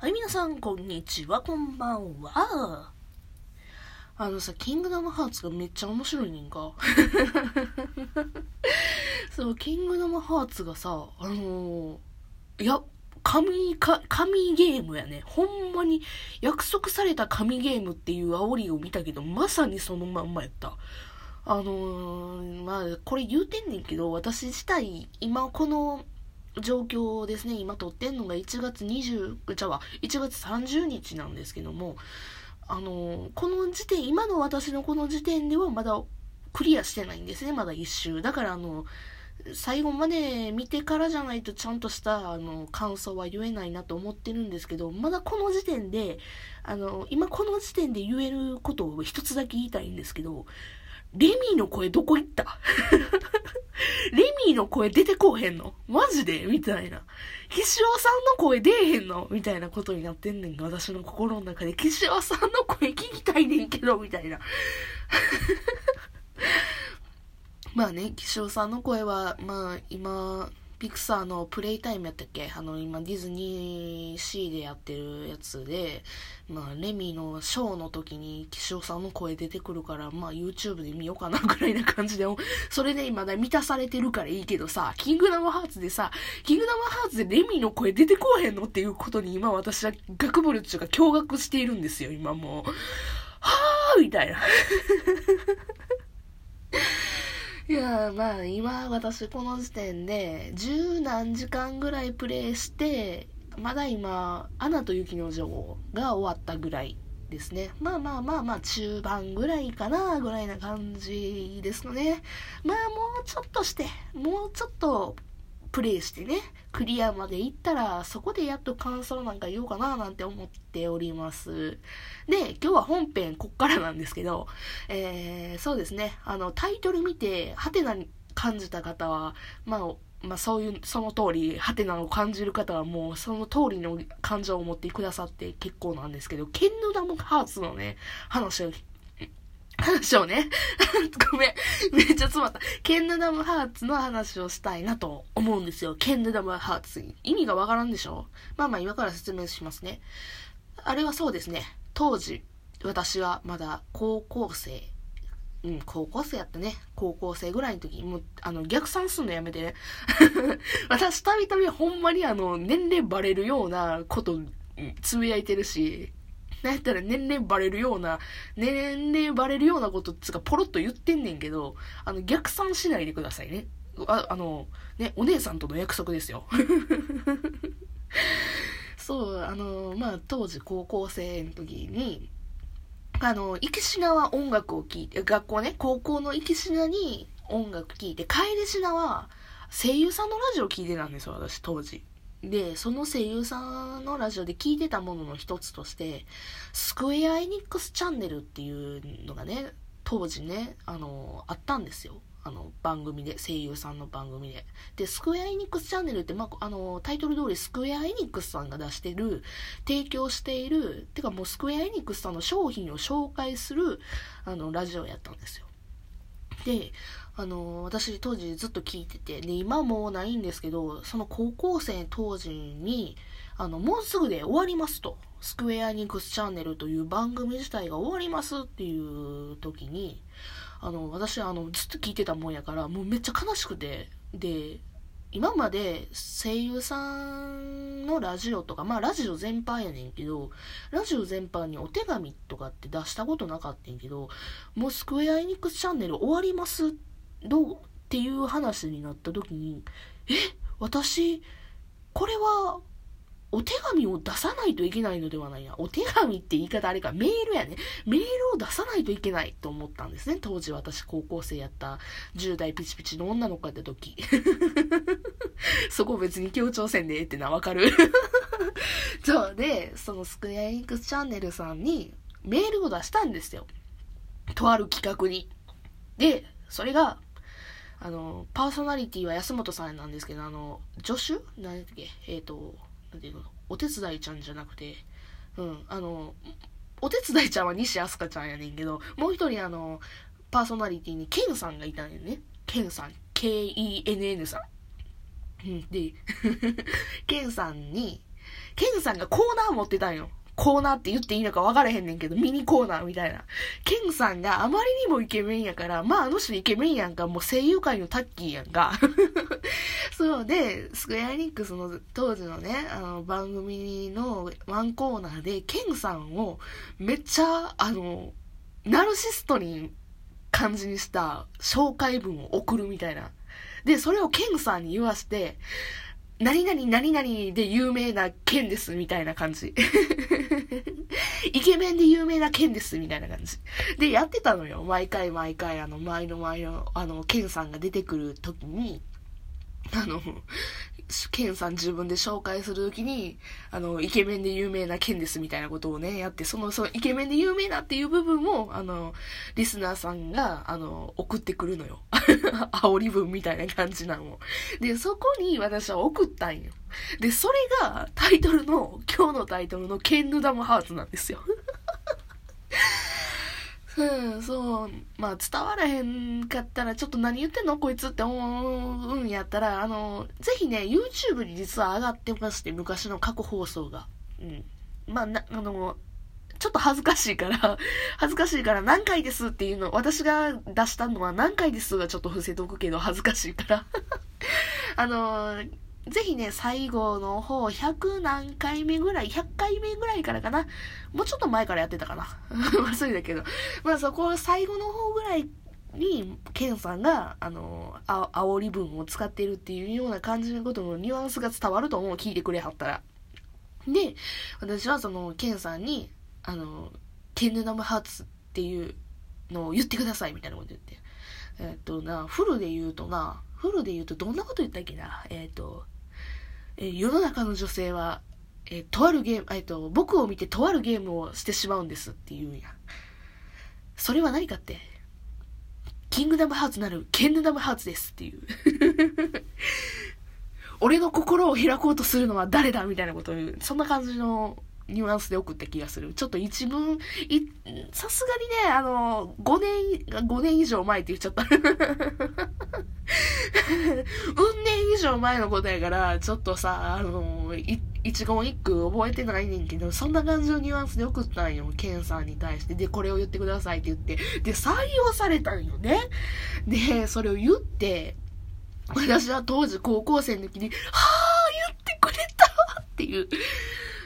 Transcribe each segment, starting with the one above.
はい、皆さん、こんにちは、こんばんは。あのさ、キングダムハーツがめっちゃ面白いねんか。そう、キングダムハーツがさ、あのー、いや、神、か、神ゲームやね。ほんまに約束された神ゲームっていう煽りを見たけど、まさにそのまんまやった。あのー、まあ、これ言うてんねんけど、私自体、今この状況ですね、今撮ってんのが1月20、じゃあ、1月30日なんですけども、あのこの時点、今の私のこの時点ではまだクリアしてないんですね、まだ一周。だからあの、最後まで見てからじゃないとちゃんとしたあの感想は言えないなと思ってるんですけど、まだこの時点で、あの、今この時点で言えることを一つだけ言いたいんですけど、レミーの声どこ行った？レミーの声出てこうへんの？マジで？みたいな。岸尾さんの声出えへんの？みたいなことになってんねんが、私の心の中で。岸尾さんの声聞きたいねんけど、みたいな。まあね、岸尾さんの声は、まあ今、ピクサーのプレイタイムやったっけ？あの、今ディズニーシーでやってるやつで、まあ、レミのショーの時に岸尾さんの声出てくるから、まあ、YouTube で見ようかなぐらいな感じで、それで今だ満たされてるからいいけどさ、キングダムハーツでさ、キングダムハーツでレミの声出てこうへんのっていうことに今私は学部っていうか驚愕しているんですよ、今もう。はぁーみたいな。いやまあ今私この時点で十何時間ぐらいプレイしてまだ今「アナと雪の女王」が終わったぐらいですね。まあまあまあまあ中盤ぐらいかなぐらいな感じですのね。まあもうちょっとしてもうちょっとプレイしてね、クリアまで行ったら、そこでやっと感想なんか言おうかななんて思っております。で、今日は本編こっからなんですけど、えー、そうですね、あの、タイトル見て、ハテナに感じた方は、まあ、まあそういう、その通り、ハテナを感じる方はもうその通りの感情を持ってくださって結構なんですけど、ケンヌダムハーツのね、話を話をね、ごめん、めっちゃ詰まった。ケンヌダムハーツの話をしたいなと思うんですよ。ケンヌダムハーツ。意味がわからんでしょ？まあまあ今から説明しますね。あれはそうですね。当時、私はまだ高校生。うん、高校生やったね。高校生ぐらいの時に、もう、あの、逆算すんのやめてね。私、たびたびほんまにあの、年齢バレるようなこと、つぶやいてるし、なんやったら年齢バレるような、年齢バレるようなことつかポロッと言ってんねんけど、あの、逆算しないでくださいね。あ、あの、ね、お姉さんとの約束ですよ。そう、あの、まあ、当時高校生の時に、あの、行きしなは音楽を聴いて、学校ね、高校の行きしなに音楽聴いて、帰りしなは声優さんのラジオ聴いてたんですよ、私、当時。で、その声優さんのラジオで聞いてたものの一つとして、スクエア・エニックスチャンネルっていうのがね、当時ね、あの、あったんですよ。あの、番組で、声優さんの番組で。で、スクエア・エニックスチャンネルって、まあ、あの、タイトル通りスクエア・エニックスさんが出してる、提供している、てかもうスクエア・エニックスさんの商品を紹介する、あの、ラジオやったんですよ。で、あの、私当時ずっと聞いてて、で、今もないんですけど、その高校生当時に、あの、もうすぐで終わりますと。スクエアニクスチャンネルという番組自体が終わりますっていう時に、あの、私、あの、ずっと聞いてたもんやから、もうめっちゃ悲しくて、で、今まで声優さんのラジオとか、まあラジオ全般やねんけど、ラジオ全般にお手紙とかって出したことなかったんけど、もうスクエアエニックスチャンネル終わりますってどうっていう話になった時に、え私、これは、お手紙を出さないといけないのではないな。お手紙って言い方あれか、メールやね。メールを出さないといけないと思ったんですね。当時私高校生やった10代ピチピチの女の子やった時。そこ別に強調せんでえってな、わかる そうで、そのスクエアエニックスチャンネルさんにメールを出したんですよ。とある企画に。で、それが、あの、パーソナリティは安本さんなんですけど、あの、助手？何だっけ？えっ、ー、と、なんていうの？お手伝いちゃんじゃなくて、うん、あの、お手伝いちゃんは西飛鳥ちゃんやねんけど、もう一人あの、パーソナリティにケンさんがいたんやね。ケンさん。K-E-N-N さん。うん、で、ケンさんに、ケンさんがコーナー持ってたんよ。コーナーって言っていいのか分からへんねんけど、ミニコーナーみたいな。ケンさんがあまりにもイケメンやから、まああの人イケメンやんか、もう声優界のタッキーやんか。そうで、スクエアエニックスの当時のね、あの番組のワンコーナーで、ケンさんをめっちゃ、あの、ナルシストに感じにした紹介文を送るみたいな。で、それをケンさんに言わして、何々何々で有名な剣ですみたいな感じ。イケメンで有名な剣ですみたいな感じ。で、やってたのよ。毎回毎回、あの、前の前の、あの、ケンさんが出てくる時に、あの、ケンさん自分で紹介するときに、あの、イケメンで有名なケンですみたいなことをね、やって、その、そのイケメンで有名なっていう部分も、あの、リスナーさんが、あの、送ってくるのよ。煽り文みたいな感じなの。で、そこに私は送ったんよ。で、それがタイトルの、今日のタイトルのケンヌダムハーツなんですよ。うん、そう。まあ、伝わらへんかったら、ちょっと何言ってんの？こいつって思うんやったら、あの、ぜひね、YouTube に実は上がってまして、昔の過去放送が。うん。まあ、な、あの、ちょっと恥ずかしいから、恥ずかしいから何回ですっていうの、私が出したのは何回ですがちょっと伏せとくけど恥ずかしいから あのぜひね、最後の方、100何回目ぐらい、100回目ぐらいからかな。もうちょっと前からやってたかな。忘れたけど。まあそこ、最後の方ぐらいに、ケンさんが、あの、あ、煽り文を使ってるっていうような感じのことのニュアンスが伝わると思う。聞いてくれはったら。で、私はその、ケンさんに、あの、ケンヌナムハーツっていうのを言ってくださいみたいなこと言って。えっとな、フルで言うとな、フルで言うとどんなこと言ったっけな？えっ、ー、と、えー、世の中の女性は、え、とあるゲーム、えっ、と、僕を見てとあるゲームをしてしまうんですって言うんや。それは何かって、キングダムハーツなるケングダムハーツですっていう。俺の心を開こうとするのは誰だ？みたいなことを言う。そんな感じのニュアンスで送った気がする。ちょっと一文、い、さすがにね、あの、5年、5年以上前って言っちゃった。うん年以上前のことやから、ちょっとさ、あの、一言一句覚えてないねんけど、そんな感じのニュアンスで送ったんよ。ケンさんに対して。で、これを言ってくださいって言って。で、採用されたんよね。で、それを言って、私は当時高校生の時に、はぁ、言ってくれたっていう。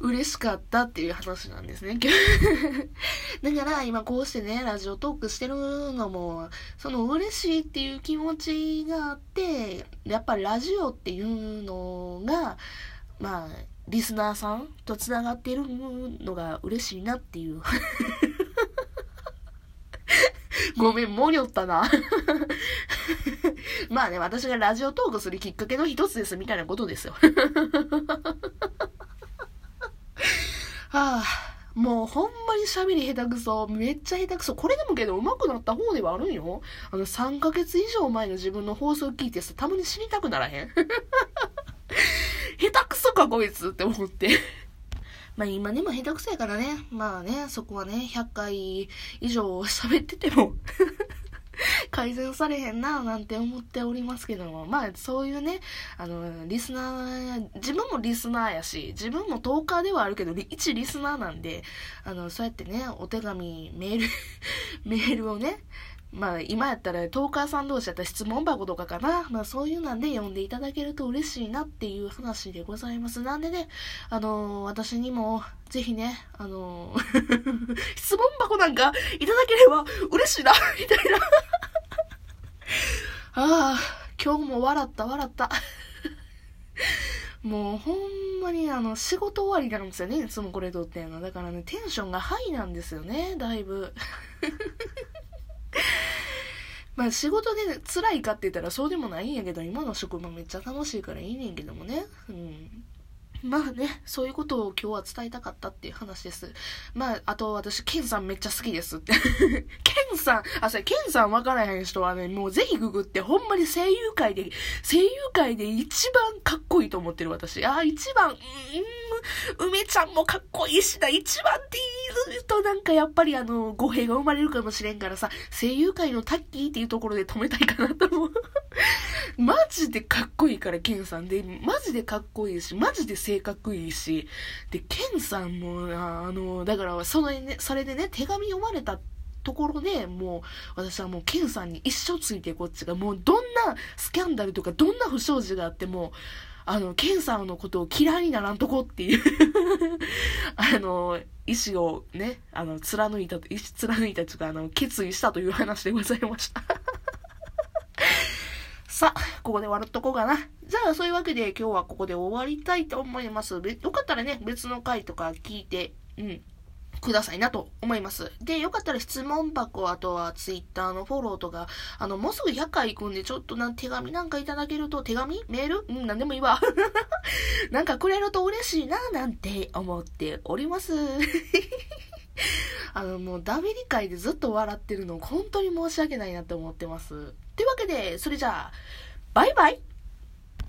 嬉しかったっていう話なんですね。だから今こうしてね、ラジオトークしてるのも、その嬉しいっていう気持ちがあって、やっぱりラジオっていうのが、まあ、リスナーさんと繋がっているのが嬉しいなっていう。ごめん、もりょったな。まあね、私がラジオトークするきっかけの一つですみたいなことですよ。はあ、もうほんまに喋り下手くそ。めっちゃ下手くそ。これでもけど上手くなった方ではあるんよ。あの3ヶ月以上前の自分の放送聞いてさ、たまに死にたくならへん？下手くそかこいつって思って まあ今でも下手くそやからね。まあね、そこはね、100回以上喋ってても 改善されへんな、なんて思っておりますけども、まあ、そういうね、あの、リスナー、自分もリスナーやし、自分もトーカーではあるけど、一リスナーなんで、あの、そうやってね、お手紙、メール メールをね、まあ今やったらトーカーさん同士やったら質問箱とかかな。まあそういうなんで読んでいただけると嬉しいなっていう話でございます。なんでね、あのー、私にもぜひね、あのー、質問箱なんかいただければ嬉しいな、みたいなああ、今日も笑った笑った。もうほんまにあの仕事終わりなんですよね、いつもこれ撮ってんの。だからね、テンションがハイなんですよね、だいぶ。まあ仕事で辛いかって言ったらそうでもないんやけど、今の職場めっちゃ楽しいからいいねんけどもね。うん。まあね、そういうことを今日は伝えたかったっていう話です。まあ、あと私、ケンさんめっちゃ好きですって。ケンさん、あ、それ、ケンさん分からへん人はね、もうぜひググって、ほんまに声優界で、声優界で一番かっこいいと思ってる私。あ、一番、うん、梅ちゃんもかっこいいしな、一番って言うとなんかやっぱりあの、語弊が生まれるかもしれんからさ、声優界のタッキーっていうところで止めたいかなと思う。マジでかっこいいから、ケンさんで、マジでかっこいいし、マジで性格いいし、で、ケンさんも、あの、だから、そのね、それでね、手紙読まれたところでもう私はもうケンさんに一生ついてこっちがもうどんなスキャンダルとかどんな不祥事があってもあの、ケンさんのことを嫌いにならんとこっていう あの、意志をね、あの、貫いた、意志貫いたというか、あの、決意したという話でございました さあ、ここで笑っとこうかな。じゃあ、そういうわけで今日はここで終わりたいと思います。よかったらね、別の回とか聞いて、うん。くださいなと思います。で、よかったら質問箱、あとはツイッターのフォローとか、あの、もうすぐ100回行くんで、ちょっとな手紙なんかいただけると、手紙？メール？うん、なんでもいいわ。なんかくれると嬉しいな、なんて思っております。あの、もうダメ理解でずっと笑ってるの、本当に申し訳ないなって思ってます。というわけで、それじゃあ、バイバイ